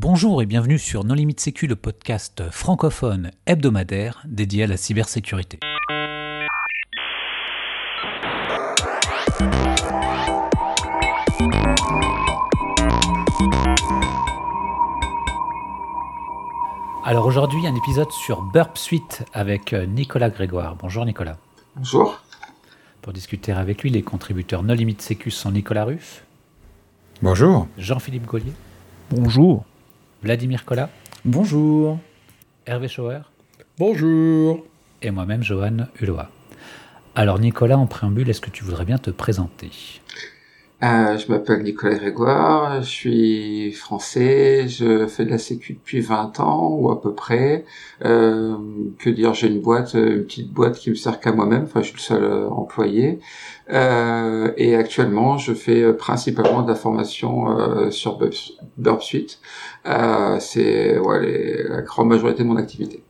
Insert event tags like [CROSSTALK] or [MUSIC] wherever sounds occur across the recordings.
Bonjour et bienvenue sur Non Limite Sécu, le podcast francophone hebdomadaire dédié à la cybersécurité. Alors aujourd'hui, un épisode sur Burp Suite avec Nicolas Grégoire. Bonjour Nicolas. Bonjour. Pour discuter avec lui, les contributeurs No Limite Sécu sont Nicolas Ruff. Bonjour. Jean-Philippe Gaulier. Bonjour. Vladimir Collat. Bonjour. Hervé Schauer. Bonjour. Et moi-même, Johan Hulot. Alors Nicolas, en préambule, est-ce que tu voudrais bien te présenter? Euh, je m'appelle Nicolas Grégoire, je suis français, je fais de la sécu depuis 20 ans ou à peu près. Euh, que dire, j'ai une boîte, une petite boîte qui me sert qu'à moi-même, enfin je suis le seul euh, employé. Euh, et actuellement, je fais principalement de la formation euh, sur Burp, Suite. c'est ouais, la grande majorité de mon activité.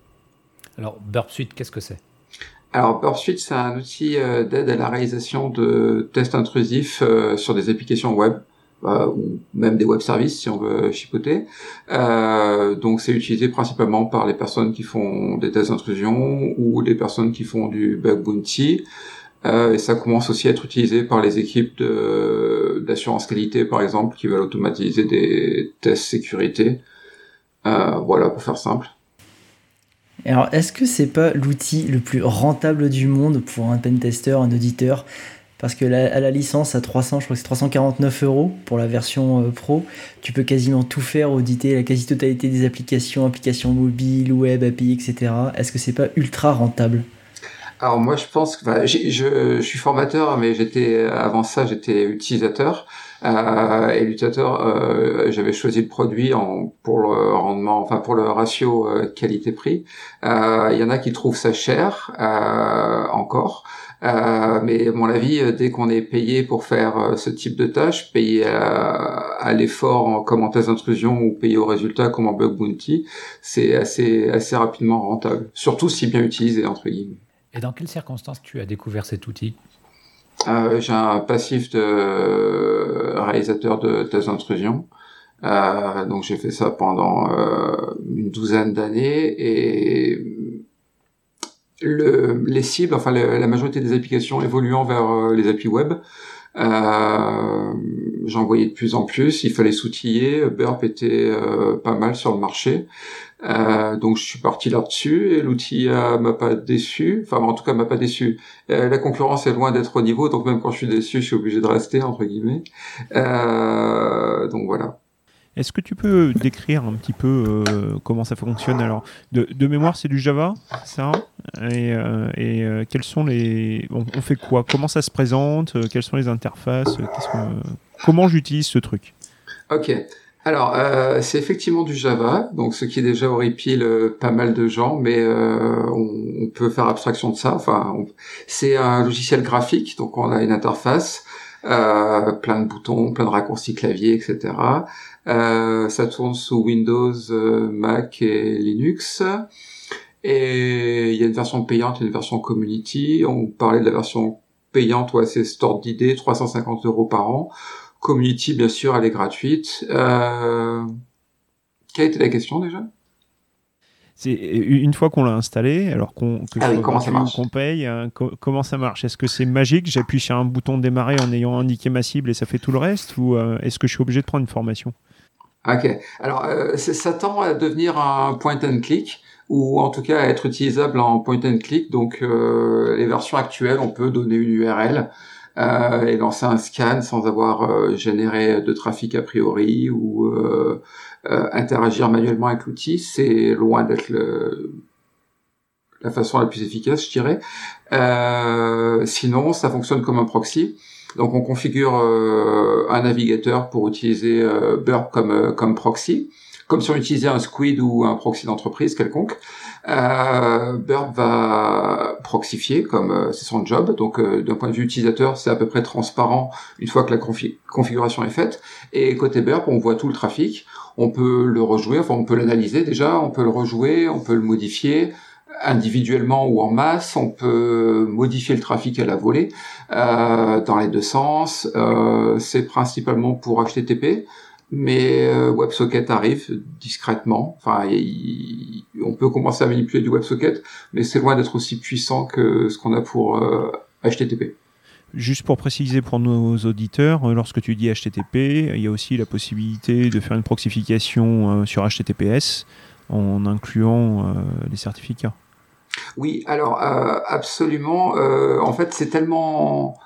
Alors Burp Suite, qu'est-ce que c'est? Alors Burpsuite, c'est un outil euh, d'aide à la réalisation de tests intrusifs euh, sur des applications web. Euh, ou même des web services si on veut chipoter. donc c'est utilisé principalement par les personnes qui font des tests d'intrusion ou des personnes qui font du bug bounty. et ça commence aussi à être utilisé par les équipes d'assurance qualité par exemple qui veulent automatiser des tests sécurité. voilà pour faire simple. Alors, est-ce que c'est pas l'outil le plus rentable du monde pour un pentester, un auditeur? Parce que la, à la licence à 300, je crois que c'est 349 euros pour la version euh, pro, tu peux quasiment tout faire, auditer la quasi-totalité des applications, applications mobiles, web, API, etc. Est-ce que c'est pas ultra rentable? Alors moi je pense que je, je, suis formateur mais j'étais avant ça j'étais utilisateur euh, et l'utilisateur, euh, j'avais choisi le produit en, pour le rendement, enfin pour le ratio euh, qualité-prix. Euh, il y en a qui trouvent ça cher encore. Euh, mais à mon avis, dès qu'on est payé pour faire ce type de tâche, payé à, l'effort comme en test d'intrusion ou payé au résultat comme en bug bounty, c'est assez assez rapidement rentable. Surtout si bien utilisé entre guillemets. Et dans quelles circonstances tu as découvert cet outil? Euh, j'ai un passif de réalisateur de thèses d'intrusion. Euh, donc j'ai fait ça pendant euh, une douzaine d'années et le, les cibles, enfin la majorité des applications évoluant vers euh, les applis web, euh, j'en voyais de plus en plus. Il fallait s'outiller. Burp était pas mal sur le marché. Euh, donc je suis parti là-dessus et l'outil m'a pas déçu. Enfin en tout cas m'a pas déçu. la concurrence est loin d'être au niveau, donc même quand je suis déçu, je suis obligé de rester entre guillemets. donc voilà. Est-ce que tu peux décrire un petit peu euh, comment ça fonctionne? Alors, de, mémoire, c'est du Java, ça Et, euh, et euh, quels sont les. On, fait quoi? Comment ça se présente? Quelles sont les interfaces? Comment j'utilise ce truc? Ok. Alors, c'est effectivement du Java, donc ce qui est déjà horripile pas mal de gens, mais on, peut faire abstraction de ça. Enfin, c'est un logiciel graphique, donc on a une interface. plein de boutons, plein de raccourcis clavier, etc. Euh, ça tourne sous Windows, euh, Mac et Linux. Et il y a une version payante et une version community. On parlait de la version payante, ouais, c'est Store d'idées, 350 euros par an. Community, bien sûr, elle est gratuite. Euh... Quelle était la question déjà? C'est une fois qu'on l'a installé, alors qu'on ah paye, hein, comment ça marche? Est-ce que c'est magique? J'appuie sur un bouton démarrer en ayant indiqué ma cible et ça fait tout le reste? Ou euh, est-ce que je suis obligé de prendre une formation? Ok. Alors, euh, ça tend à devenir un point and click ou en tout cas à être utilisable en point and click. Donc, euh, les versions actuelles, on peut donner une URL euh, et lancer un scan sans avoir euh, généré de trafic a priori ou euh, interagir manuellement avec l'outil. C'est loin d'être la façon la plus efficace, je dirais. sinon, ça fonctionne comme un proxy. Donc on configure euh, un navigateur pour utiliser euh, Burp comme, euh, comme proxy, comme si on utilisait un Squid ou un proxy d'entreprise quelconque. Burp va proxifier comme c'est son job. Donc d'un point de vue utilisateur, c'est à peu près transparent une fois que la configuration est faite. Et côté Burp, on voit tout le trafic. On peut le rejouer, enfin on peut l'analyser déjà, on peut le rejouer, on peut le modifier, individuellement ou en masse, on peut modifier le trafic à la volée euh, dans les deux sens. Euh, c'est principalement pour HTTP. mais euh, WebSocket arrive discrètement. Enfin, on peut commencer à manipuler du WebSocket, mais c'est loin d'être aussi puissant que ce qu'on a pour HTTP. Euh, Juste pour préciser pour nos auditeurs, euh, lorsque tu dis HTTP, il y a aussi la possibilité de faire une proxification sur HTTPS en incluant les certificats. Oui, alors absolument. en fait, c'est tellement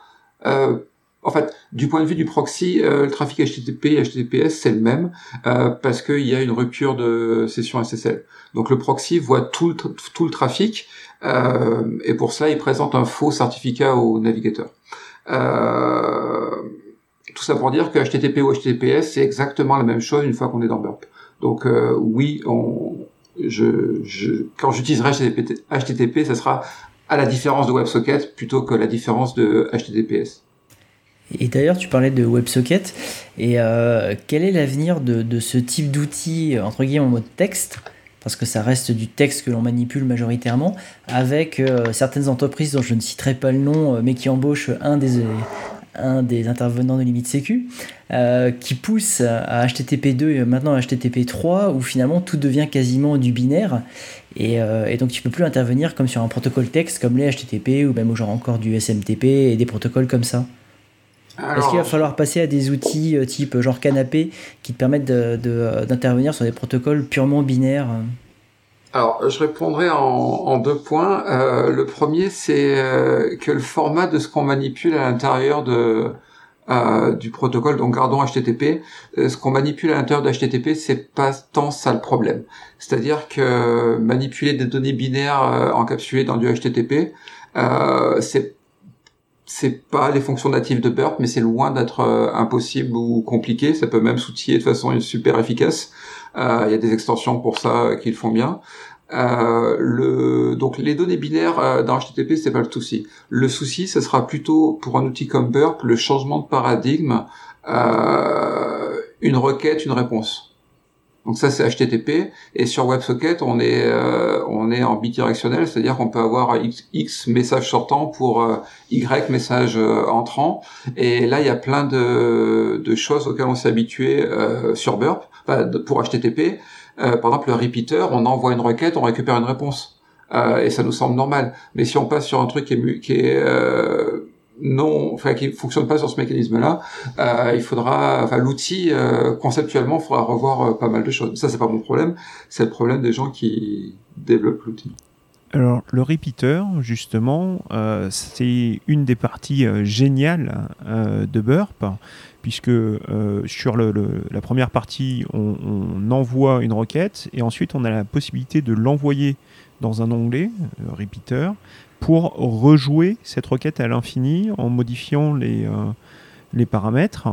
en fait, du point de vue du proxy, euh, le trafic HTTP et HTTPS, c'est le même euh, parce qu'il y a une rupture de session SSL. Donc le proxy voit tout le, trafic euh, et pour ça, il présente un faux certificat au navigateur. tout ça pour dire que HTTP ou HTTPS, c'est exactement la même chose une fois qu'on est dans Burp. Donc oui, quand j'utiliserai HTTP, HTTP, ça sera à la différence de WebSocket plutôt que la différence de HTTPS. Et d'ailleurs, tu parlais de WebSocket. Et euh, quel est l'avenir de, ce type d'outil, entre guillemets, en mode texte? Parce que ça reste du texte que l'on manipule majoritairement, avec euh, certaines entreprises dont je ne citerai pas le nom, euh, mais qui embauchent un des, un des intervenants de Limite Sécu, qui pousse à HTTP2 et maintenant à HTTP3, où finalement tout devient quasiment du binaire, et, et, donc tu peux plus intervenir comme sur un protocole texte comme les HTTP, ou même genre encore du SMTP et des protocoles comme ça. Est-ce qu'il va falloir passer à des outils euh, type genre canapé qui te permettent d'intervenir sur des protocoles purement binaires alors, je répondrai en, deux points. Euh, le premier, c'est euh, que le format de ce qu'on manipule à l'intérieur de du protocole, donc gardons HTTP, ce qu'on manipule à l'intérieur de HTTP, c'est pas tant ça le problème. C'est-à-dire que manipuler des données binaires encapsulées dans du HTTP, c'est c'est pas les fonctions natives de Burp, mais c'est loin d'être euh, impossible ou compliqué. Ça peut même s'outiller de façon super efficace. Euh, il y a des extensions pour ça euh, qui le font bien. donc les données binaires dans HTTP c'est pas le souci. Le souci, ce sera plutôt pour un outil comme Burp le changement de paradigme, une requête, une réponse. Donc ça c'est HTTP et sur WebSocket on est euh, on est en bidirectionnel, c'est-à-dire qu'on peut avoir x, x messages sortants pour euh, y messages euh, entrants et là il y a plein de, de choses auxquelles on s'est habitué sur Burp pour HTTP. par exemple le repeater, on envoie une requête, on récupère une réponse et ça nous semble normal. Mais si on passe sur un truc qui est, qui est non, enfin qui fonctionne pas sur ce mécanisme-là, euh, il faudra, enfin l'outil euh, conceptuellement, il faudra revoir euh, pas mal de choses. Ça c'est pas mon problème, c'est le problème des gens qui développent l'outil. Alors le repeater, justement, c'est une des parties géniales de Burp, puisque sur la première partie, on, on, envoie une requête et ensuite on a la possibilité de l'envoyer dans un onglet, repeater, pour rejouer cette requête à l'infini en modifiant les, euh, les paramètres.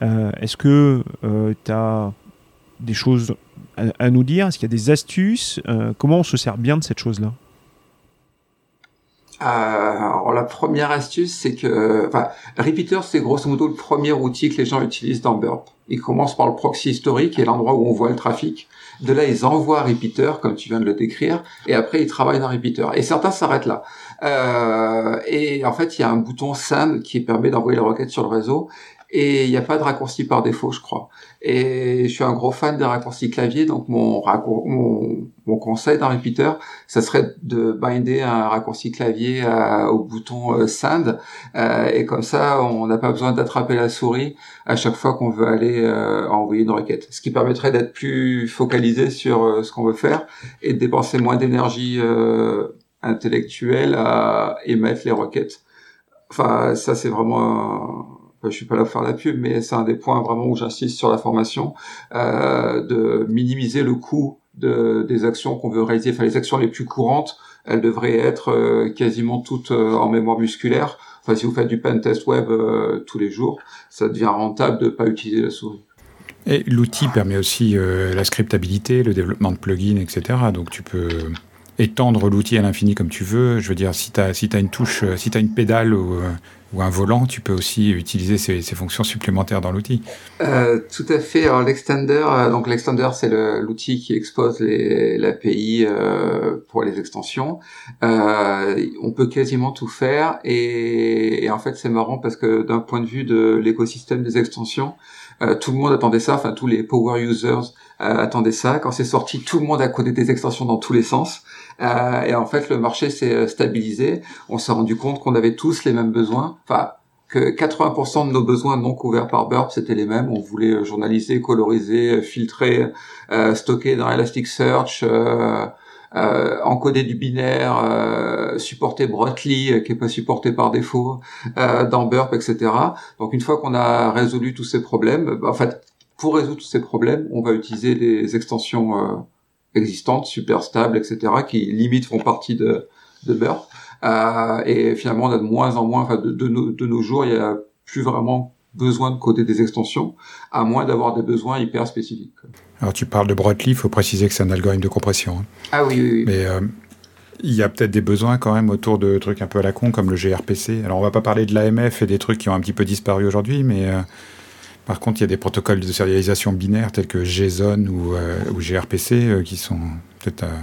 Euh, est-ce que euh, tu as des choses à, nous dire? Est-ce qu'il y a des astuces? Comment on se sert bien de cette chose-là? Alors la première astuce, c'est que, enfin, Repeater, c'est grosso modo le premier outil que les gens utilisent dans Burp. Ils commencent par le proxy historique, est l'endroit où on voit le trafic. De là, ils envoient Repeater, comme tu viens de le décrire, et après, ils travaillent dans Repeater. Et certains s'arrêtent là. Euh, et en fait, il y a un bouton SAM qui permet d'envoyer les requêtes sur le réseau. Et il n'y a pas de raccourci par défaut, je crois. Et je suis un gros fan des raccourcis clavier, donc mon, mon, mon conseil dans Repeater, ça serait de binder un raccourci clavier au bouton euh, euh, et comme ça, on n'a pas besoin d'attraper la souris à chaque fois qu'on veut aller euh, envoyer une requête. Ce qui permettrait d'être plus focalisé sur euh, ce qu'on veut faire et de dépenser moins d'énergie intellectuelle à émettre les requêtes. Enfin, ça c'est vraiment, je suis pas là pour faire la pub, mais c'est un des points vraiment où j'insiste sur la formation, euh, de minimiser le coût de, des actions qu'on veut réaliser. Enfin, les actions les plus courantes, elles devraient être euh, quasiment toutes euh, en mémoire musculaire. Enfin, si vous faites du pen test web tous les jours, ça devient rentable de pas utiliser la souris. Et l'outil permet aussi la scriptabilité, le développement de plugins, etc. Donc tu peux étendre l'outil à l'infini comme tu veux. Je veux dire, si tu as, si une touche, euh, si tu as une pédale ou, euh, ou, un volant, tu peux aussi utiliser ces, ces fonctions supplémentaires dans l'outil. Euh, tout à fait. Alors l'extender, euh, donc l'extender, c'est l'outil qui expose l'API euh, pour les extensions. On peut quasiment tout faire et, et en fait c'est marrant parce que d'un point de vue de l'écosystème des extensions, tout le monde attendait ça, enfin tous les power users attendaient ça. Quand c'est sorti, tout le monde a codé des extensions dans tous les sens. Et en fait, le marché s'est stabilisé. On s'est rendu compte qu'on avait tous les mêmes besoins. Enfin, que 80% de nos besoins non couverts par Burp, c'était les mêmes. On voulait journaliser, coloriser, filtrer, stocker dans Elasticsearch, euh, euh, encoder du binaire, euh, supporter Brotli euh, qui est pas supporté par défaut euh, dans Burp, etc. Donc une fois qu'on a résolu tous ces problèmes, bah, en fait, pour résoudre tous ces problèmes, on va utiliser les extensions euh, existantes, super stables, etc., qui limite font partie de, de Burp. Euh, et finalement, on a de moins en moins, enfin, de, de, nos, de nos jours, il y a plus vraiment besoin de coder des extensions, à moins d'avoir des besoins hyper spécifiques. Alors tu parles de Brotli, il faut préciser que c'est un algorithme de compression. Hein. Ah oui, oui, oui. Mais euh, il y a peut-être des besoins quand même autour de trucs un peu à la con comme le gRPC. Alors on va pas parler de l'AMF et des trucs qui ont un petit peu disparu aujourd'hui, mais euh, par contre il y a des protocoles de sérialisation binaire tels que JSON ou, euh, gRPC euh, qui sont peut-être euh,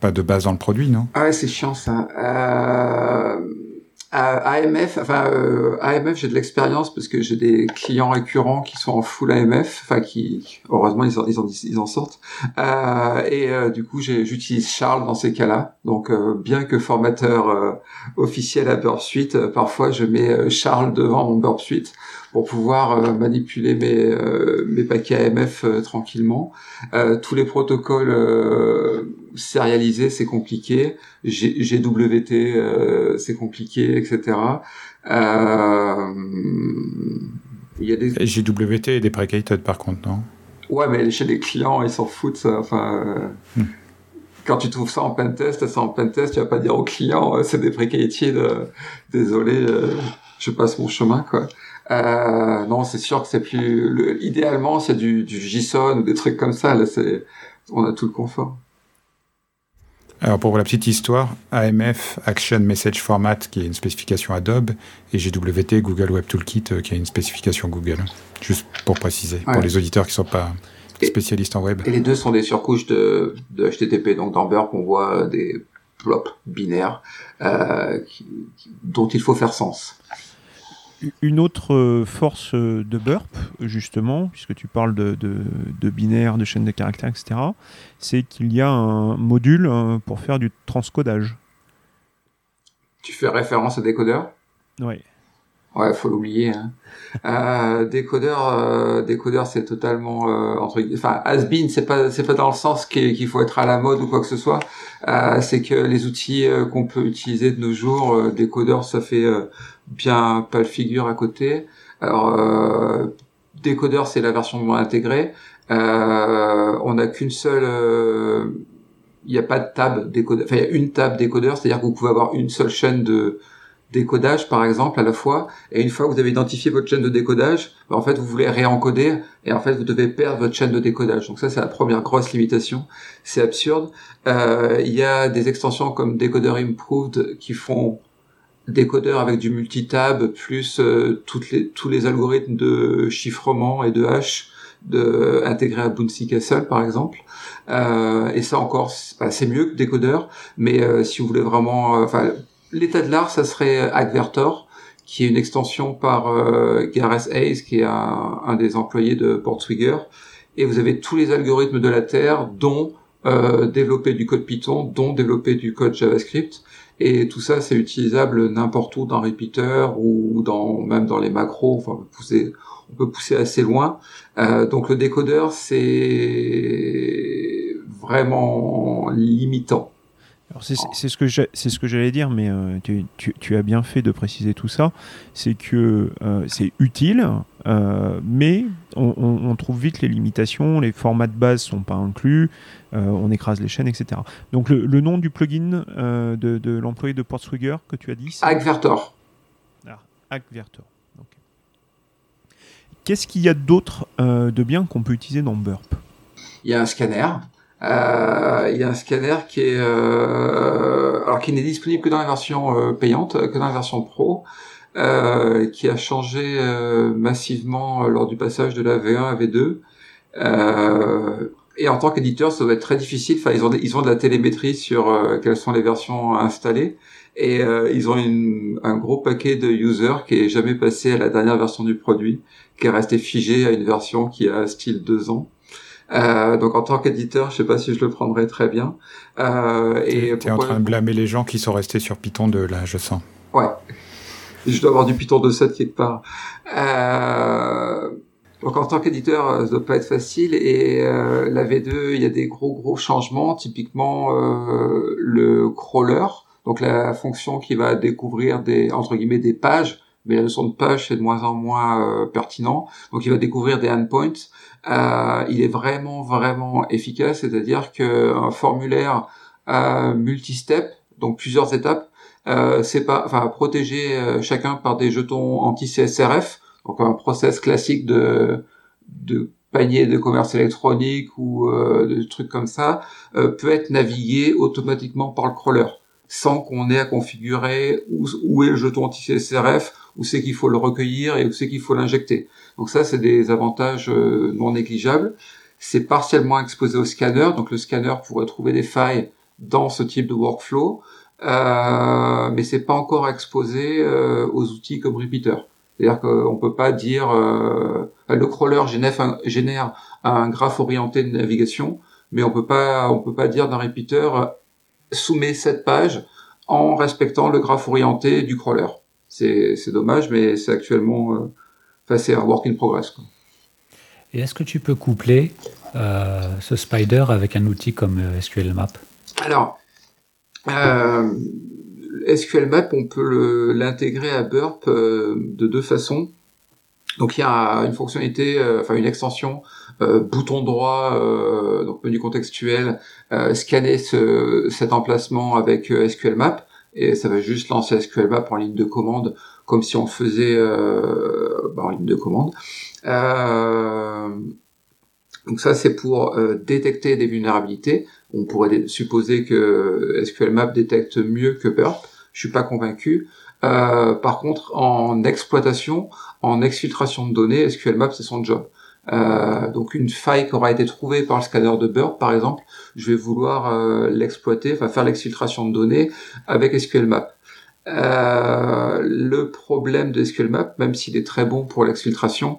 pas de base dans le produit, non? Ah ouais, c'est chiant ça. AMF, enfin euh, AMF, j'ai de l'expérience parce que j'ai des clients récurrents qui sont en full AMF, enfin qui heureusement ils en, ils en, ils en sortent. Euh, et euh, du coup, j'utilise Charles dans ces cas-là. Donc euh, bien que formateur euh, officiel à Burp Suite, euh, parfois je mets Charles devant mon Burp Suite pour pouvoir manipuler mes mes paquets AMF tranquillement. tous les protocoles sérialisés, c'est compliqué. G GWT, c'est compliqué etc. Euh, il y a des... JWT et des precated par contre, non? Ouais, mais chez les clients, ils s'en foutent. Ça. Enfin, euh, hmm. quand tu trouves ça en pentest, ça en pentest, tu vas pas dire au client, euh, c'est des precated, euh, désolé, euh, je passe mon chemin, quoi. Euh, non, c'est sûr que c'est plus. Le... Idéalement, c'est du, du JSON ou des trucs comme ça. Là, c'est, on a tout le confort. Alors pour la petite histoire, AMF, Action Message Format, qui est une spécification Adobe, et GWT, Google Web Toolkit, qui est une spécification Google. Juste pour préciser, ouais. pour les auditeurs qui ne sont pas spécialistes en web. Et les deux sont des surcouches de, de HTTP. Donc dans Burp, on voit des plops binaires euh, qui, dont il faut faire sens. Une autre force de Burp, justement, puisque tu parles de, de, de binaire, de chaîne de caractères, etc., c'est qu'il y a un module pour faire du transcodage. Tu fais référence à décodeur Oui. Ouais, faut l'oublier. Hein. euh, décodeur, euh, décodeur, c'est totalement euh, entre, enfin, has-been, c'est pas, c'est pas dans le sens qu'il faut être à la mode ou quoi que ce soit. Euh, c'est que les outils euh, qu'on peut utiliser de nos jours, euh, décodeur, ça fait bien pas le figure à côté. Alors, décodeur, c'est la version moins intégrée. on n'a qu'une seule, il n'y a pas de tab décodeur. Enfin, il y a une tab décodeur, c'est-à-dire que vous pouvez avoir une seule chaîne de décodage par exemple à la fois. Et une fois que vous avez identifié votre chaîne de décodage bah, en fait vous voulez réencoder et en fait vous devez perdre votre chaîne de décodage. Donc ça c'est la première grosse limitation. C'est absurde. Euh, il y a des extensions comme Decoder Improved qui font décodeur avec du multitab plus euh, les, tous les algorithmes de chiffrement et de hash de intégrés à Bouncy Castle par exemple. Euh, et ça encore c'est mieux que décodeur mais euh, si vous voulez vraiment enfin l'état de l'art, ça serait Advertor, qui est une extension par euh, Gareth Hayes, qui est un, des employés de Portswigger. Et vous avez tous les algorithmes de la Terre, dont euh, développer du code Python, dont développer du code JavaScript. Et tout ça, c'est utilisable n'importe où dans Repeater ou dans même dans les macros. Enfin, on peut pousser, on peut pousser assez loin. Euh, donc le décodeur, c'est vraiment limitant. C'est ce que c'est ce que j'allais dire, mais euh, tu, tu, tu, as bien fait de préciser tout ça. C'est que euh, c'est utile, euh, mais on, on, on, trouve vite les limitations. Les formats de base sont pas inclus. on écrase les chaînes, etc. Donc le, le nom du plugin de, de l'employé de Portswigger que tu as dit, Agvertor. Ah, Agvertor. Okay. Qu'est-ce qu'il y a d'autre de bien qu'on peut utiliser dans Burp? Il y a un scanner. Euh, il y a un scanner qui est euh, alors qui n'est disponible que dans la version euh, payante, que dans la version pro, euh, qui a changé massivement lors du passage de la V1 à V2. et en tant qu'éditeur, ça doit être très difficile. Enfin, ils ont ils ont de la télémétrie sur quelles sont les versions installées. Et ils ont une, un gros paquet de users qui est jamais passé à la dernière version du produit, qui est resté figé à une version qui a style deux ans. Euh, donc en tant qu'éditeur, je sais pas si je le prendrais très bien. Euh, et tu es en train de blâmer les gens qui sont restés sur Python de là, je sens. Ouais. Je dois avoir du Python 2.7 quelque part. Euh, donc en tant qu'éditeur, euh, ça doit pas être facile. Et euh, la V2, il y a des gros gros changements. Typiquement euh, le crawler, donc la fonction qui va découvrir des entre guillemets des pages, mais la notion de page c'est de moins en moins pertinent. Donc il va découvrir des endpoints. il est vraiment vraiment efficace, c'est-à-dire qu'un formulaire multi-step, donc plusieurs étapes, c'est pas, enfin protéger chacun par des jetons anti-CSRF donc un process classique de, de panier de commerce électronique ou euh, de trucs comme ça euh, peut être navigué automatiquement par le crawler sans qu'on ait à configurer où, est le jeton anti-CSRF, où c'est qu'il faut le recueillir et où c'est qu'il faut l'injecter. Donc ça, c'est des avantages euh, non négligeables. C'est partiellement exposé au scanner, donc le scanner pourrait trouver des failles dans ce type de workflow, euh, mais c'est pas encore exposé euh, aux outils comme Repeater. C'est-à-dire qu'on peut pas dire euh, le crawler génère un, génère un graphe orienté de navigation, mais on peut pas on peut pas dire d'un repeater soumet cette page en respectant le graphe orienté du crawler. C'est dommage, mais c'est actuellement euh, enfin c'est un work in progress. Quoi. Et est-ce que tu peux coupler euh, ce spider avec un outil comme euh, SQL Map? Alors, euh, SQL Map, on peut l'intégrer à Burp euh, de deux façons. Donc il y a une fonctionnalité, euh, enfin une extension euh, bouton droit, donc menu contextuel, scanner ce, cet emplacement avec SQL Map et ça va juste lancer SQL Map en ligne de commande comme si on faisait bah, en ligne de commande. donc ça c'est pour détecter des vulnérabilités. On pourrait supposer que SQL Map détecte mieux que Burp je suis pas convaincu. Euh, par contre, en exploitation, en exfiltration de données, SQL Map c'est son job. Euh, donc une faille qui aura été trouvée par le scanner de Burp, par exemple, je vais vouloir euh, l'exploiter, enfin faire l'exfiltration de données avec SQL Map. Euh, le problème de SQL Map, même s'il est très bon pour l'exfiltration,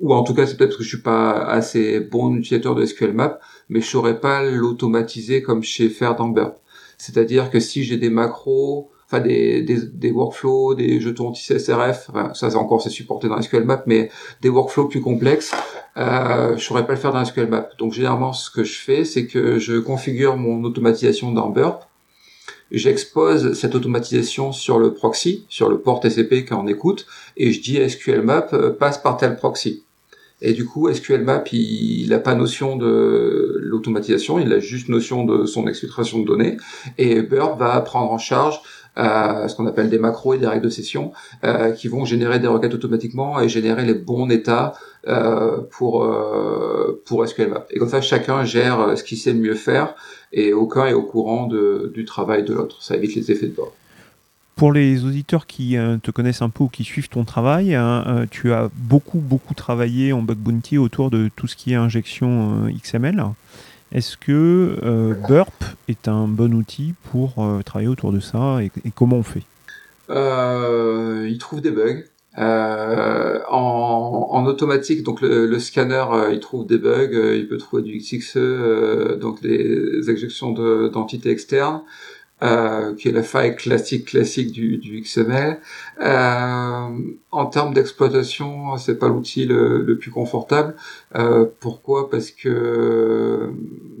ou en tout cas c'est peut-être que je suis pas assez bon utilisateur de SQL Map, mais je saurais pas l'automatiser comme je sais faire dans Burp. C'est-à-dire que si j'ai des macros enfin des, des, des, workflows, des jetons anti-CSRF, enfin, ça encore c'est supporté dans SQL Map, mais des workflows plus complexes, euh, je saurais pas le faire dans SQL Map. Donc généralement ce que je fais, c'est que je configure mon automatisation dans Burp, j'expose cette automatisation sur le proxy, sur le port TCP quand on écoute, et je dis SQL Map euh, passe par tel proxy. Et du coup, SQL Map, il n'a pas notion de l'automatisation, il a juste notion de son exfiltration de données. Et Burp va prendre en charge ce qu'on appelle des macros et des règles de session, euh, qui vont générer des requêtes automatiquement et générer les bons états euh, pour pour SQL Map. Et comme ça, chacun gère ce qu'il sait mieux faire et aucun est au courant de, du travail de l'autre. Ça évite les effets de bord. Pour les auditeurs qui te connaissent un peu ou qui suivent ton travail, hein, tu as beaucoup beaucoup travaillé en bug bounty autour de tout ce qui est injection XML. Est-ce que euh, Burp est un bon outil pour euh, travailler autour de ça et, comment on fait? Euh, Il trouve des bugs. en, automatique, donc le, scanner, il trouve des bugs, il peut trouver du XXE, donc des injections d'entités externes. Euh, qui est la faille classique classique du, du XML. Euh, en termes d'exploitation, c'est pas l'outil le, le, plus confortable. Euh, pourquoi? Parce que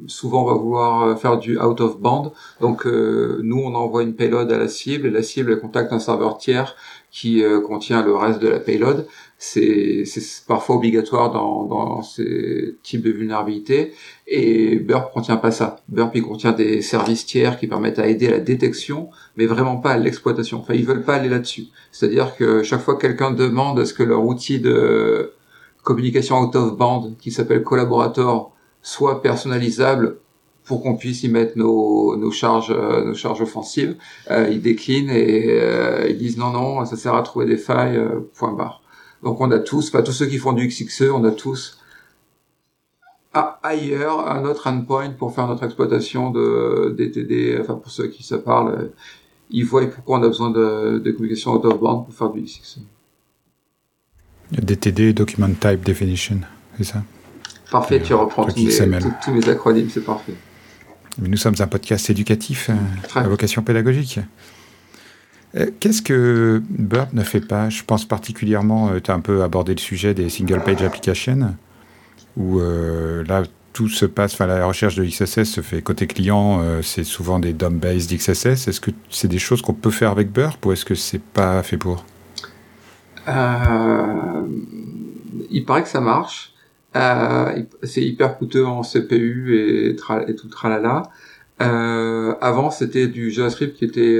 souvent on va vouloir faire du out of band. Donc euh, nous on envoie une payload à la cible et la cible elle contacte un serveur tiers qui euh, contient le reste de la payload c'est parfois obligatoire dans, dans ces types de vulnérabilités. Et Burp contient pas ça. Burp il contient des services tiers qui permettent à aider à la détection, mais vraiment pas à l'exploitation. Enfin, ils veulent pas aller là-dessus. C'est-à-dire que chaque fois que quelqu'un demande à ce que leur outil de communication out of band, qui s'appelle Collaborator, soit personnalisable pour qu'on puisse y mettre nos, nos charges euh, nos charges offensives, euh, ils déclinent et euh, ils disent non non ça sert à trouver des failles euh, point barre. Donc on a tous, pas tous ceux qui font du XXE, on a tous ailleurs un autre endpoint pour faire notre exploitation de DTD, enfin pour ceux qui se parlent, ils voient pourquoi on a besoin de, de communication out of band pour faire du XXL. DTD, Document Type Definition, c'est ça? Parfait, tu reprends tous mes, tous mes, acronymes, c'est parfait. Mais nous sommes un podcast éducatif à vocation pédagogique. Euh, qu'est-ce que Burp ne fait pas? Je pense particulièrement, euh, tu as un peu abordé le sujet des single page applications, où euh, là, tout se passe, enfin la recherche de XSS se fait côté client, c'est souvent des DOM-based XSS. Est-ce que c'est des choses qu'on peut faire avec Burp ou est-ce que c'est pas fait pour? Il paraît que ça marche. c'est hyper coûteux en CPU et, et tout tralala. avant, c'était du JavaScript qui était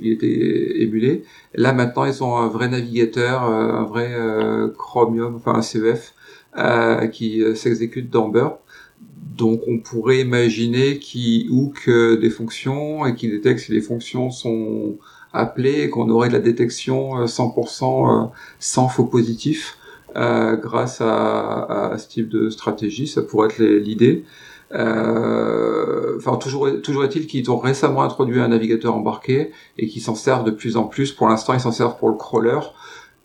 il était émulé. Là maintenant, ils ont un vrai navigateur, euh, un vrai euh, Chromium, enfin un CEF euh, qui s'exécute dans Burp. Donc on pourrait imaginer qu'il hook des fonctions et qu'il détecte si les fonctions sont appelées et qu'on aurait de la détection 100% sans faux positifs grâce à, à, ce type de stratégie. Ça pourrait être l'idée. Euh, enfin, toujours, toujours est-il qu'ils ont récemment introduit un navigateur embarqué et qu'ils s'en servent de plus en plus. Pour l'instant, ils s'en servent pour le crawler.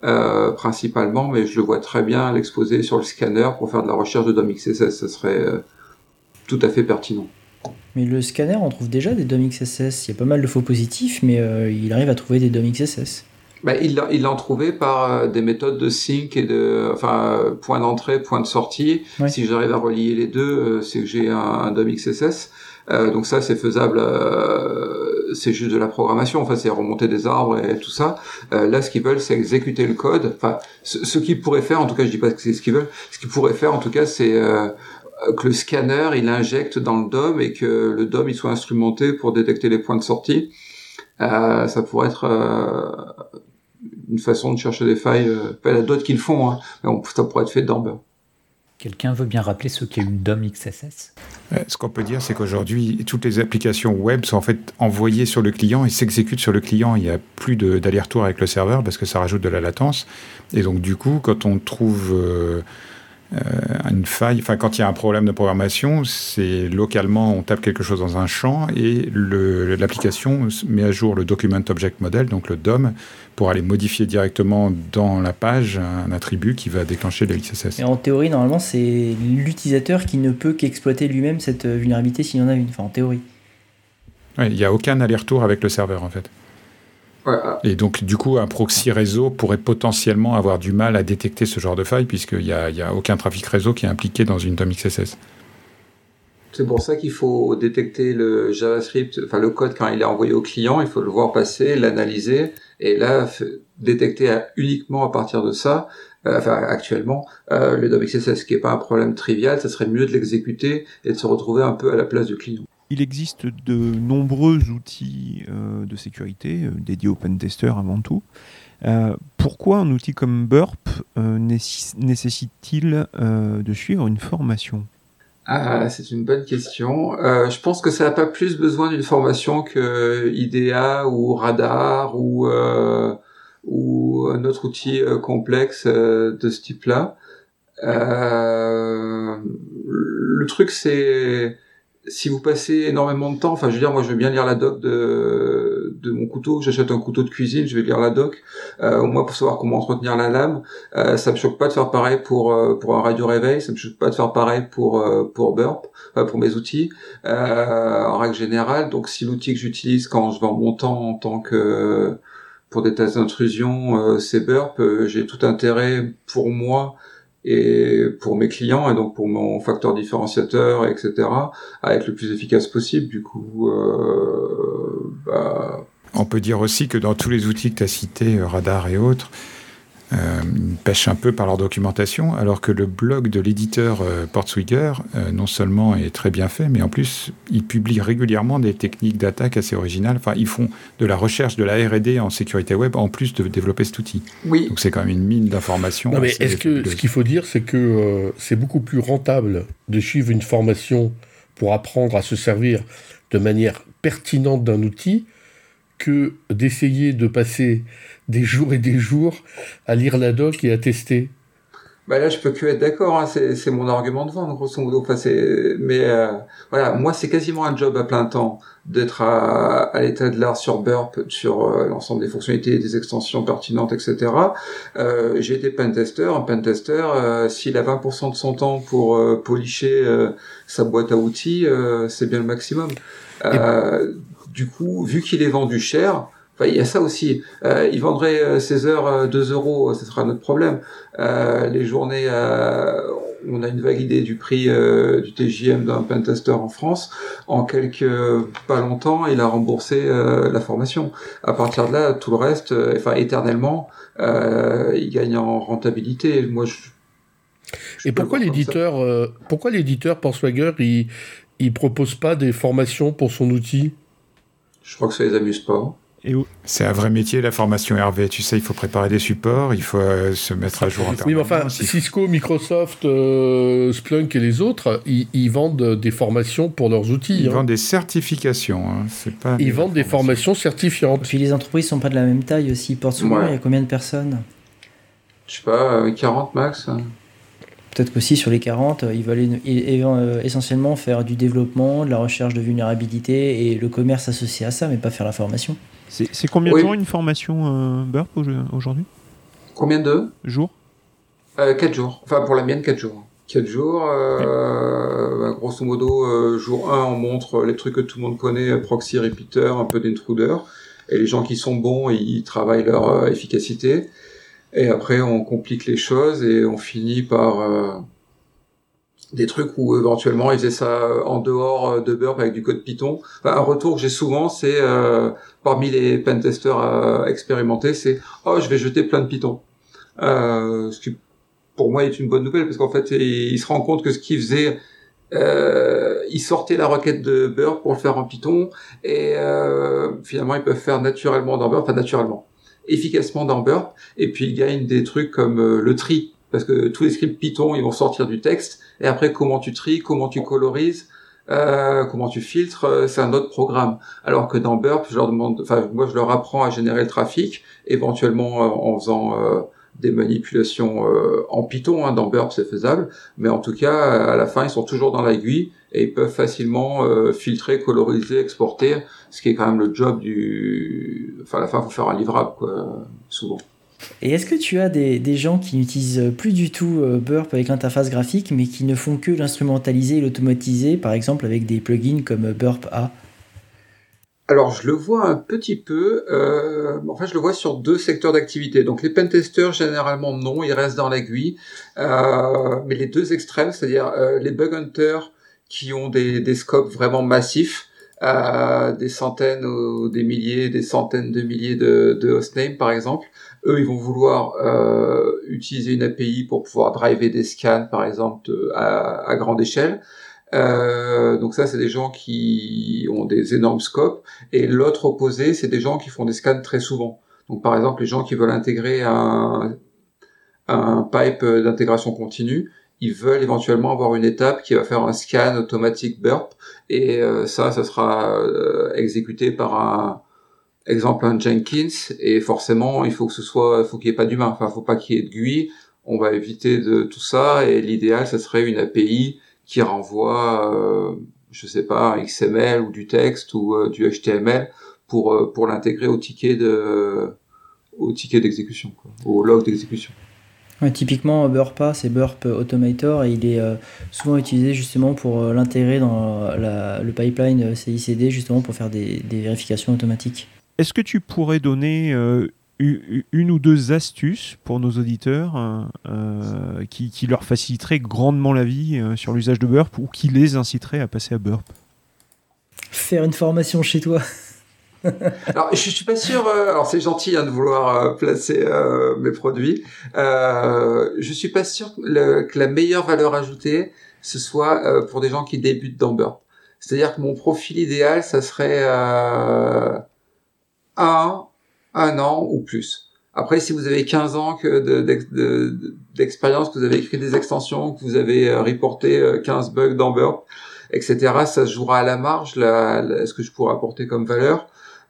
Euh, principalement, mais je le vois très bien l'exposer sur le scanner pour faire de la recherche de DOM XSS, ça serait euh, tout à fait pertinent. Mais le scanner, on trouve déjà des DOM XSS. Il y a pas mal de faux positifs, mais il arrive à trouver des DOM XSS. Bah, il l'a trouvé par euh, des méthodes de sync et de enfin point d'entrée, point de sortie. Si j'arrive à relier les deux, euh, c'est que j'ai un, un DOM XSS. Euh, donc ça c'est faisable, euh, c'est juste de la programmation. Enfin c'est remonter des arbres et tout ça. là ce qu'ils veulent c'est exécuter le code. Enfin ce, qu'ils pourraient faire, en tout cas je dis pas que c'est ce qu'ils veulent. Ce qu'ils pourraient faire en tout cas c'est que le scanner il injecte dans le DOM et que le DOM il soit instrumenté pour détecter les points de sortie. ça pourrait être une façon de chercher des failles. Euh, il y a d'autres qui le font, hein, mais ça pourrait être fait dans Quelqu'un veut bien rappeler ce qu'est une DOM XSS Ce qu'on peut dire, c'est qu'aujourd'hui, toutes les applications web sont en fait envoyées sur le client et s'exécutent sur le client. Il n'y a plus d'aller-retour avec le serveur parce que ça rajoute de la latence. Et donc, du coup, quand on trouve euh, euh, une faille, enfin quand il y a un problème de programmation, c'est localement on tape quelque chose dans un champ et l'application met à jour le Document Object Model, donc le DOM, pour aller modifier directement dans la page un attribut qui va déclencher le XSS. Et en théorie, normalement, c'est l'utilisateur qui ne peut qu'exploiter lui-même cette vulnérabilité s'il y en a une, enfin en théorie. il n'y a aucun aller-retour avec le serveur en fait. Et donc, du coup, un proxy réseau pourrait potentiellement avoir du mal à détecter ce genre de faille, puisqu'il n'y a, a, aucun trafic réseau qui est impliqué dans une DOM XSS. C'est pour ça qu'il faut détecter le JavaScript, enfin le code quand il est envoyé au client, il faut le voir passer, l'analyser, et là, détecter uniquement à partir de ça, euh, enfin actuellement, euh, le DOM XSS, ce qui n'est pas un problème trivial, ça serait mieux de l'exécuter et de se retrouver un peu à la place du client il existe de nombreux outils euh, de sécurité euh, dédiés aux pentesters avant tout. Euh, pourquoi un outil comme Burp nécessite-t-il de suivre une formation? Ah, c'est une bonne question. je pense que ça n'a pas plus besoin d'une formation que IDEA ou Radar ou ou un autre outil complexe de ce type-là. le truc c'est si vous passez énormément de temps, enfin je veux dire, moi je vais bien lire la doc de, de mon couteau, j'achète un couteau de cuisine, je vais lire la doc, euh, au moins pour savoir comment entretenir la lame. Euh, ça me choque pas de faire pareil pour euh, pour un radio réveil, ça me choque pas de faire pareil pour euh, pour Burp, pour mes outils. Euh, en règle générale, donc si l'outil que j'utilise quand je vais en montant en tant que pour des tests d'intrusion, c'est Burp, j'ai tout intérêt pour moi et pour mes clients et donc pour mon facteur différenciateur, etc., à être le plus efficace possible. Du coup, euh, bah... on peut dire aussi que dans tous les outils que tu as cités, radar et autres, euh, pêchent un peu par leur documentation, alors que le blog de l'éditeur euh, Portswigger, euh, non seulement est très bien fait, mais en plus, il publie régulièrement des techniques d'attaque assez originales. Enfin, ils font de la recherche, de la R&D en sécurité web, en plus de développer cet outil. Oui. Donc c'est quand même une mine d'informations. mais est-ce que ce qu'il faut dire, c'est que euh, c'est beaucoup plus rentable de suivre une formation pour apprendre à se servir de manière pertinente d'un outil que d'essayer de passer des jours et des jours à lire la doc et à tester. Bah là, je peux que être d'accord. Hein. C'est mon argument de vente, grosso modo. Enfin, c'est. Mais euh, voilà, moi, c'est quasiment un job à plein temps d'être à, à l'état de l'art sur Burp, sur euh, l'ensemble des fonctionnalités, des extensions pertinentes, etc. Euh, J'ai été pentester. Un pentester, euh, s'il a 20% de son temps pour euh, policher sa boîte à outils, c'est bien le maximum. du coup, vu qu'il est vendu cher, il y a ça aussi. Euh, ils vendraient ces euh, heures 2 euh, euros, ce sera notre problème. Euh, les journées, euh, on a une vague idée du prix du TJM d'un pentester en France. En quelques pas longtemps, il a remboursé la formation. À partir de là, tout le reste, enfin éternellement, il gagne en rentabilité. Moi, je, Et pourquoi l'éditeur, pourquoi l'éditeur pour Swagger, il, il propose pas des formations pour son outil? Je crois que ça les amuse pas. C'est un vrai métier, la formation Hervé. Tu sais, il faut préparer des supports, il faut euh, se mettre à jour en Oui, mais enfin, Cisco, Microsoft, euh, Splunk et les autres, ils, vendent des formations pour leurs outils. Ils hein. vendent des certifications. Hein. Pas ils vendent des formations certifiantes. Puis les entreprises sont pas de la même taille aussi. Porte souvent, il y a combien de personnes? Je sais pas, 40 euh, max. Peut-être qu'aussi sur les 40, ils veulent essentiellement faire du développement, de la recherche de vulnérabilité et le commerce associé à ça, mais pas faire la formation. C'est combien de temps une formation euh, Burp aujourd'hui? Combien de? Jours euh, 4 jours. Enfin, pour la mienne, 4 jours. 4 jours. Euh, bah, grosso modo, euh, jour 1, on montre les trucs que tout le monde connaît, proxy, repeater, un peu d'intruder. Et les gens qui sont bons, ils travaillent leur efficacité. Et après, on complique les choses et on finit par des trucs où éventuellement ils faisaient ça euh, en dehors euh, de Burp avec du code Python. Enfin, un retour que j'ai souvent, c'est euh, parmi les pentesters euh, expérimentés, c'est oh je vais jeter plein de Python. Euh, ce qui pour moi est une bonne nouvelle parce qu'en fait il, se rend compte que ce qu'il faisait, euh, il sortait la requête de Burp pour le faire en Python et finalement ils peuvent faire naturellement dans Burp, enfin naturellement, efficacement dans Burp et puis ils gagnent des trucs comme le tri parce que tous les scripts Python ils vont sortir du texte et après, comment tu tries, comment tu colorises, euh, comment tu filtres, euh, c'est un autre programme. Alors que dans Burp, je leur demande, enfin moi je leur apprends à générer le trafic, éventuellement euh, en faisant euh, des manipulations en Python. Hein, dans Burp, c'est faisable, mais en tout cas, à la fin, ils sont toujours dans l'aiguille et ils peuvent facilement filtrer, coloriser, exporter, ce qui est quand même le job du. Enfin, à la fin, faut faire un livrable, quoi, souvent. Et est-ce que tu as des, gens qui n'utilisent plus du tout euh, Burp avec l'interface graphique, mais qui ne font que l'instrumentaliser et l'automatiser, par exemple avec des plugins comme Burp A? Alors je le vois un petit peu, euh, en fait je le vois sur deux secteurs d'activité. Donc les pentesters généralement non, ils restent dans l'aiguille, euh, mais les deux extrêmes, c'est-à-dire les bug hunters qui ont des, scopes vraiment massifs, des centaines ou des milliers, des centaines de milliers de hostnames par exemple, eux, ils vont vouloir euh, utiliser une API pour pouvoir driver des scans, par exemple, à, grande échelle. Euh, donc ça, c'est des gens qui ont des énormes scopes. Et l'autre opposé, c'est des gens qui font des scans très souvent. Donc par exemple, les gens qui veulent intégrer un, un pipe d'intégration continue, ils veulent éventuellement avoir une étape qui va faire un scan automatique burp. Et euh, ça, ça sera euh, exécuté par un, exemple un Jenkins et forcément il faut que ce soit faut qu'il n'y ait pas d'humain. Enfin faut pas qu'il y ait de GUI on va éviter de tout ça et l'idéal ce serait une API qui renvoie euh, je sais pas un XML ou du texte ou euh, du HTML pour euh, pour l'intégrer au ticket de au ticket d'exécution au log d'exécution. Typiquement Burpa c'est Burp Automator et il est euh, souvent utilisé justement pour l'intégrer dans le pipeline CICD justement pour faire des vérifications automatiques est-ce que tu pourrais donner euh, une ou deux astuces pour nos auditeurs euh, euh, qui, leur faciliteraient grandement la vie sur l'usage de Burp ou qui les inciteraient à passer à Burp? Faire une formation chez toi. [LAUGHS] alors, je suis pas sûr. alors, c'est gentil hein, de vouloir placer mes produits. je suis pas sûr que la meilleure valeur ajoutée ce soit pour des gens qui débutent dans Burp. C'est-à-dire que mon profil idéal, ça serait un, un an ou plus. Après, si vous avez 15 ans d'expérience, que vous avez écrit des extensions, que vous avez euh, reporté 15 euh, bugs dans Burp, etc., ça se jouera à la marge, ce que je pourrais apporter comme valeur.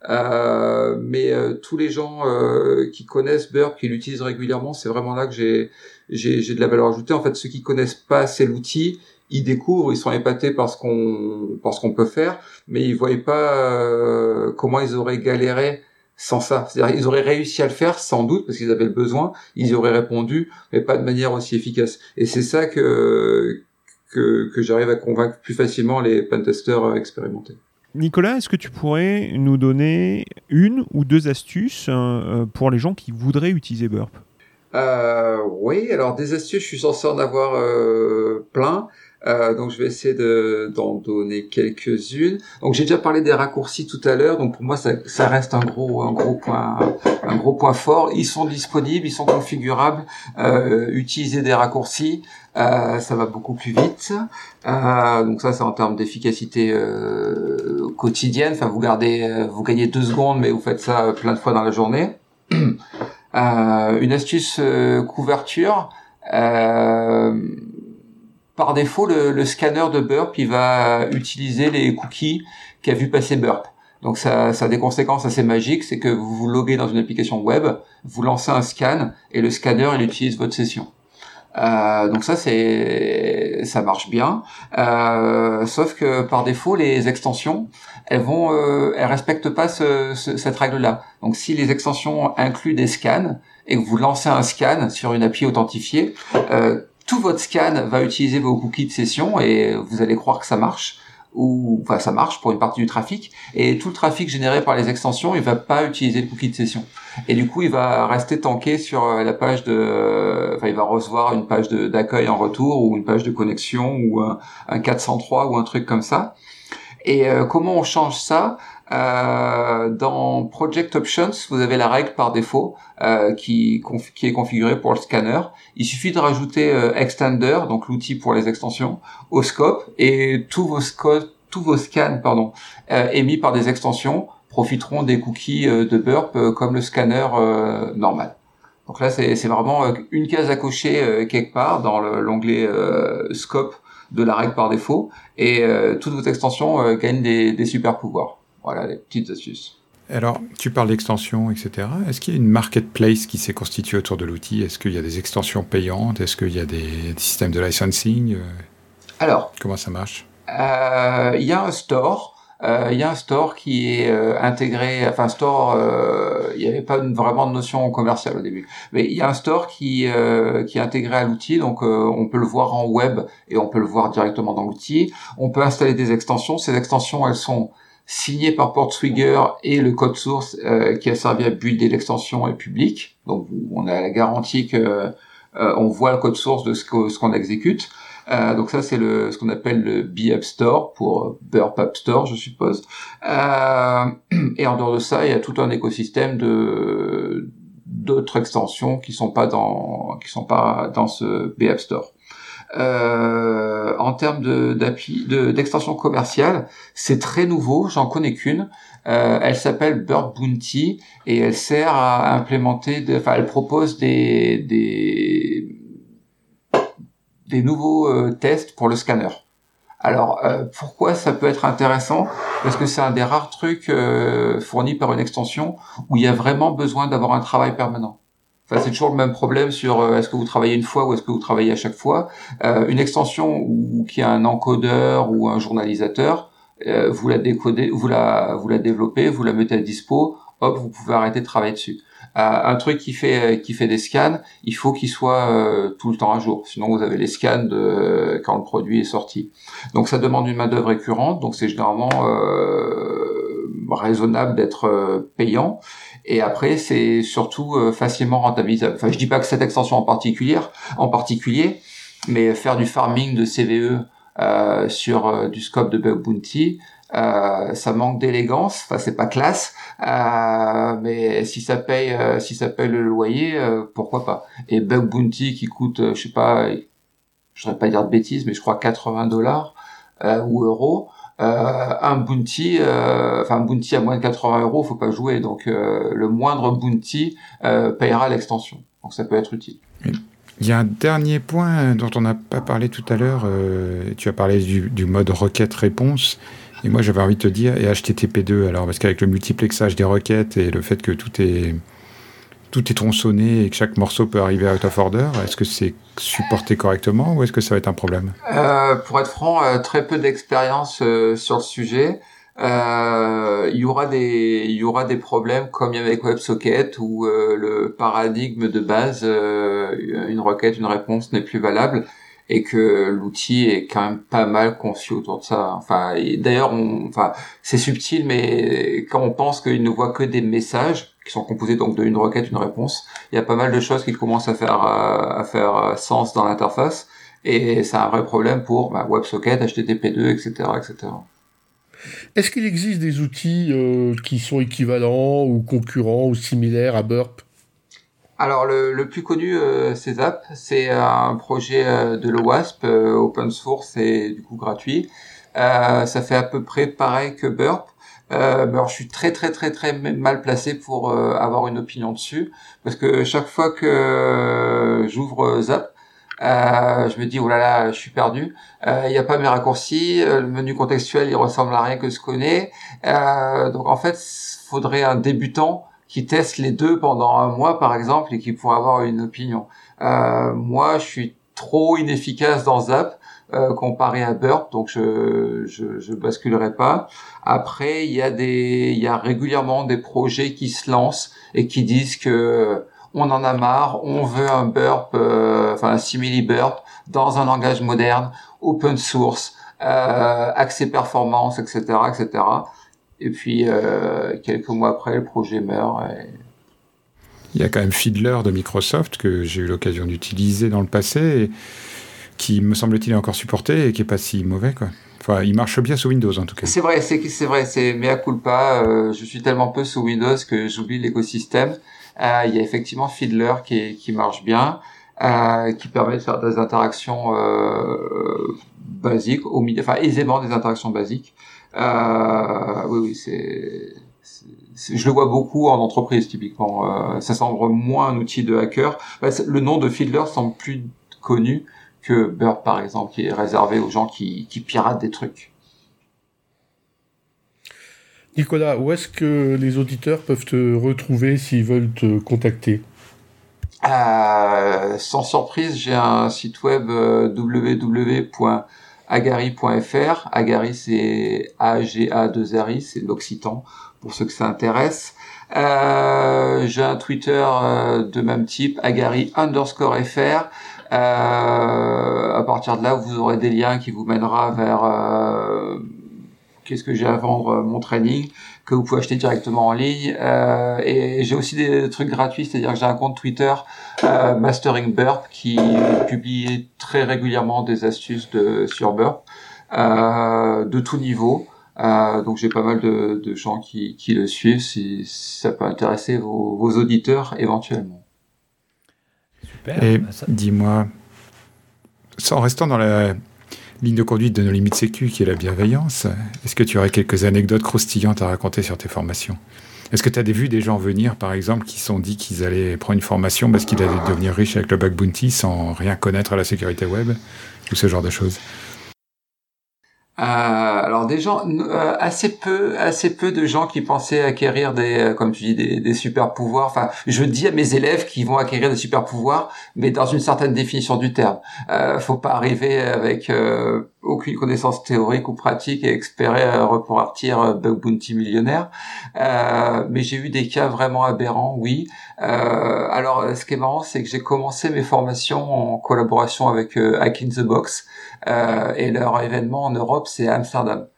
Euh, mais tous les gens qui connaissent Burp, qui l'utilisent régulièrement, c'est vraiment là que j'ai j'ai de la valeur ajoutée. En fait, ceux qui connaissent pas assez l'outil, ils découvrent, ils sont épatés par ce qu'on par ce qu'on peut faire, mais ils voyaient pas euh, comment ils auraient galéré sans ça. C'est-à-dire ils auraient réussi à le faire sans doute parce qu'ils avaient le besoin, ils y auraient répondu, mais pas de manière aussi efficace. Et c'est ça que que, que j'arrive à convaincre plus facilement les pentesters expérimentés. Nicolas, est-ce que tu pourrais nous donner une ou deux astuces euh, pour les gens qui voudraient utiliser Burp? Euh, Oui, alors des astuces, je suis censé en avoir euh, plein. Euh, donc je vais essayer d'en donner quelques-unes. Donc j'ai déjà parlé des raccourcis tout à l'heure, donc pour moi ça, ça, reste un gros un gros point un gros point fort. Ils sont disponibles, ils sont configurables. Euh, utiliser des raccourcis, euh, ça va beaucoup plus vite. Euh, donc ça c'est en termes d'efficacité euh, quotidienne. Enfin vous gardez euh, vous gagnez deux secondes, mais vous faites ça plein de fois dans la journée. une astuce couverture. Euh, par défaut, le, scanner de Burp, il va utiliser les cookies qu'a vu passer Burp. Donc ça, a des conséquences assez magiques, c'est que vous vous loguez dans une application web, vous lancez un scan et le scanner il utilise votre session. Euh, donc ça c'est ça marche bien, euh, sauf que par défaut les extensions elles vont euh, elles respectent pas ce, cette règle là. Donc si les extensions incluent des scans et que vous lancez un scan sur une appli authentifiée, tout votre scan va utiliser vos cookies de session et vous allez croire que ça marche ou enfin ça marche pour une partie du trafic. Et tout le trafic généré par les extensions il va pas utiliser le cookie de session. Et du coup il va rester tanké sur euh, la page de enfin il va recevoir une page d'accueil en retour ou une page de connexion ou un, un 403 ou un truc comme ça. Et euh, comment on change ça? Euh, dans Project Options, vous avez la règle par défaut euh, qui, qui est configurée pour le scanner. Il suffit de rajouter euh, Extender, donc l'outil pour les extensions, au scope et tous vos, tous vos scans pardon, euh, émis par des extensions profiteront des cookies de Burp comme le scanner normal. Donc là, c'est vraiment une case à cocher quelque part dans l'onglet scope de la règle par défaut et toutes vos extensions gagnent des, des super pouvoirs. Voilà les petites astuces. Alors, tu parles d'extensions, etc. Est-ce qu'il y a une marketplace qui s'est constituée autour de l'outil? Est-ce qu'il y a des extensions payantes? Est-ce qu'il y a des, systèmes de licensing? Alors, comment ça marche? euh, Il y a un store. Euh, il y a un store qui est euh, intégré, enfin store, il n'y avait pas vraiment de notion commerciale au début, mais il y a un store qui qui est intégré à l'outil, donc on peut le voir en web et on peut le voir directement dans l'outil. On peut installer des extensions. Ces extensions, elles sont signé par Portswigger et le code source euh, qui a servi à builder l'extension est public. Donc on a la garantie que euh, on voit le code source de ce qu'on exécute. Euh, donc ça c'est le ce qu'on appelle le B Store pour Burp App Store je suppose. [CLEARS THROAT] et en dehors de ça il y a tout un écosystème de d'autres extensions qui sont pas dans qui sont pas dans ce B App Store. Euh, en termes d'appli, de, d'extension commerciale, c'est très nouveau, j'en connais qu'une. Euh, elle s'appelle Bird Bounty et elle sert à implémenter, enfin elle propose des des, des nouveaux euh, tests pour le scanner. Alors euh, pourquoi ça peut être intéressant? Parce que c'est un des rares trucs fournis par une extension où il y a vraiment besoin d'avoir un travail permanent c'est toujours le même problème sur euh, est-ce que vous travaillez une fois ou est-ce que vous travaillez à chaque fois. Euh, une extension ou qui a un encodeur ou un journalisateur, euh, vous la décodez, vous la vous la développez, vous la mettez à dispo, hop, vous pouvez arrêter de travailler dessus. un truc qui fait qui fait des scans, il faut qu'il soit tout le temps à jour. Sinon, vous avez les scans de quand le produit est sorti. Donc, ça demande une main d'œuvre récurrente. Donc, c'est généralement raisonnable d'être payant. Et après, c'est surtout euh, facilement rentabilisable. Enfin, je dis pas que cette extension en particulier, en particulier, mais faire du farming de CVE euh, sur euh, du scope de Bug Bounty, euh, ça manque d'élégance. Enfin, c'est pas classe, mais si ça paye, si ça paye le loyer, pourquoi pas? Et Bug Bounty qui coûte, je sais pas, je voudrais pas dire de bêtises, mais je crois 80 dollars ou euros. Euh, un bounty, euh, enfin un bounty à moins de 80 euros, faut pas jouer. Donc euh, le moindre bounty payera l'extension. Donc ça peut être utile. Il y a un dernier point dont on n'a pas parlé tout à l'heure. tu as parlé du, mode requête-réponse. Et moi, j'avais envie de te dire, et HTTP2, alors, parce qu'avec le multiplexage des requêtes et le fait que tout est, tout est tronçonné et que chaque morceau peut arriver out of order, est-ce que c'est supporté correctement ou est-ce que ça va être un problème? Euh, Pour être franc, euh, très peu d'expérience euh, sur le sujet. Il y aura des il y aura des problèmes comme il y avait avec WebSocket où le paradigme de base, une requête, une réponse n'est plus valable et que l'outil est quand même pas mal conçu autour de ça. Enfin, d'ailleurs, enfin, c'est subtil, mais quand on pense qu'il ne voit que des messages qui sont composés donc d'une requête, une réponse, il y a pas mal de choses qui commencent à faire euh, à faire sens dans l'interface, et c'est un vrai problème pour bah, WebSocket, HTTP2, etc., etc. Est-ce qu'il existe des outils euh, qui sont équivalents ou concurrents ou similaires à Burp? Alors le, le, plus connu, euh, c'est Zap, c'est un projet euh, de l'OWASP, euh, open source et du coup gratuit. Euh, ça fait à peu près pareil que Burp. Euh, alors je suis très très très très mal placé pour avoir une opinion dessus parce que chaque fois que j'ouvre Zap, je me dis oh là là, je suis perdu. Il n'y a pas mes raccourcis. Le menu contextuel, il ressemble à rien que je connais. donc en fait, faudrait un débutant qui teste les deux pendant un mois par exemple et qui pourrait avoir une opinion. Euh, moi, je suis trop inefficace dans Zap euh, comparé à Burp, donc je, je, je basculerai pas. Après, il y a des, il y a régulièrement des projets qui se lancent et qui disent que on en a marre, on veut un Burp, euh, enfin un simili Burp dans un langage moderne, open source, euh, accès performance, etc., etc. Et puis, euh, quelques mois après, le projet meurt. Il y a quand même Fiddler de Microsoft que j'ai eu l'occasion d'utiliser dans le passé et qui, me semble-t-il, est encore supporté et qui est pas si mauvais, quoi. Enfin, il marche bien sous Windows en tout cas. C'est vrai, c'est c'est vrai, c'est mea culpa. Euh, je suis tellement peu sous Windows que j'oublie l'écosystème. Euh, il y a effectivement Fiddler qui, qui marche bien, euh, qui permet de faire des interactions basiques, au milieu, enfin aisément des interactions basiques. Euh, oui, oui, c'est je le vois beaucoup en entreprise typiquement. Euh, ça semble moins un outil de hacker. Bah, le nom de Fiddler semble plus connu que Burp par exemple, qui est réservé aux gens qui, qui piratent des trucs. Nicolas, où est-ce que les auditeurs peuvent te retrouver s'ils veulent te contacter? Euh, Sans surprise, j'ai un site web euh, www agari.fr. Agari, c'est A-G-A-2-R-I, c'est l'occitan, pour ceux que ça intéresse. Euh, j'ai un Twitter euh, de même type, agari underscore fr. Euh, à partir de là, vous aurez des liens qui vous mènera vers qu'est-ce que j'ai à vendre, mon training, que vous pouvez acheter directement en ligne. Euh, et j'ai aussi des trucs gratuits, c'est-à-dire que j'ai un compte Twitter euh, Mastering Burp qui publie très régulièrement des astuces de, sur Burp euh, de tout niveau. Euh, donc j'ai pas mal de, de gens qui, qui, le suivent si, ça peut intéresser vos, vos auditeurs éventuellement. Super. Et bah, dis-moi, en restant dans la ligne de conduite de nos limites sécu qui est la bienveillance, est-ce que tu aurais quelques anecdotes croustillantes à raconter sur tes formations? Est-ce que tu as vu des gens venir, par exemple, qui sont dit qu'ils allaient prendre une formation parce qu'ils allaient devenir riches avec le bug bounty sans rien connaître à la sécurité web ou ce genre de choses? Alors des gens euh, assez peu assez peu de gens qui pensaient acquérir des euh, comme tu dis des, des super pouvoirs. Enfin je dis à mes élèves qu'ils vont acquérir des super pouvoirs mais dans une certaine définition du terme. Euh, faut pas arriver avec aucune connaissance théorique ou pratique et espérer repartir bug bounty millionnaire. Mais j'ai eu des cas vraiment aberrants oui alors ce qui est marrant c'est que j'ai commencé mes formations en collaboration avec Hack in the Box euh, et leur événement en Europe, c'est Amsterdam.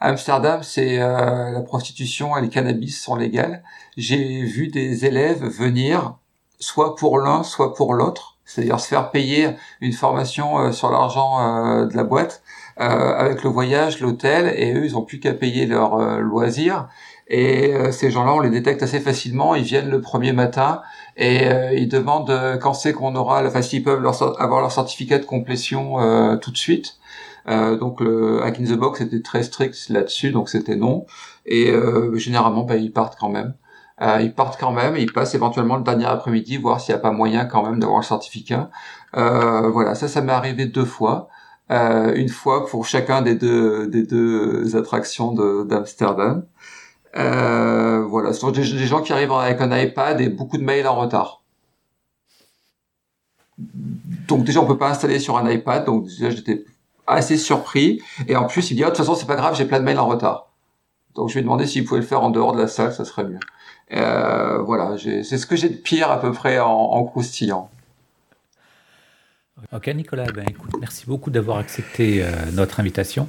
Amsterdam, c'est euh, la prostitution et le cannabis sont légales. J'ai vu des élèves venir soit pour l'un, soit pour l'autre, c'est-à-dire se faire payer une formation euh, sur l'argent de la boîte avec le voyage, l'hôtel, et eux, ils ont plus qu'à payer leur loisir. Et ces gens-là, on les détecte assez facilement. Ils viennent le premier matin et euh, ils demandent euh, quand c'est qu'on aura, enfin s'ils peuvent leur, avoir leur certificat de complétion euh, tout de suite. donc le Hack in the Box était très strict là-dessus, donc c'était non. Et généralement, bah, ils partent quand même. ils partent quand même, ils passent éventuellement le dernier après-midi, voir s'il n'y a pas moyen quand même d'avoir le certificat. voilà, ça, ça m'est arrivé deux fois. une fois pour chacun des deux des deux attractions d'Amsterdam. Euh, voilà, ce sont des, gens qui arrivent avec un iPad et beaucoup de mails en retard. Donc déjà, on peut pas installer sur un iPad, donc déjà j'étais assez surpris. Et en plus, il dit, ah, de toute façon, c'est pas grave, j'ai plein de mails en retard. Donc je lui ai demandé s'il pouvait le faire en dehors de la salle, ça serait mieux. Euh, voilà, c'est ce que j'ai de pire à peu près en, croustillant. Ok Nicolas, ben, écoute, merci beaucoup d'avoir accepté euh, notre invitation.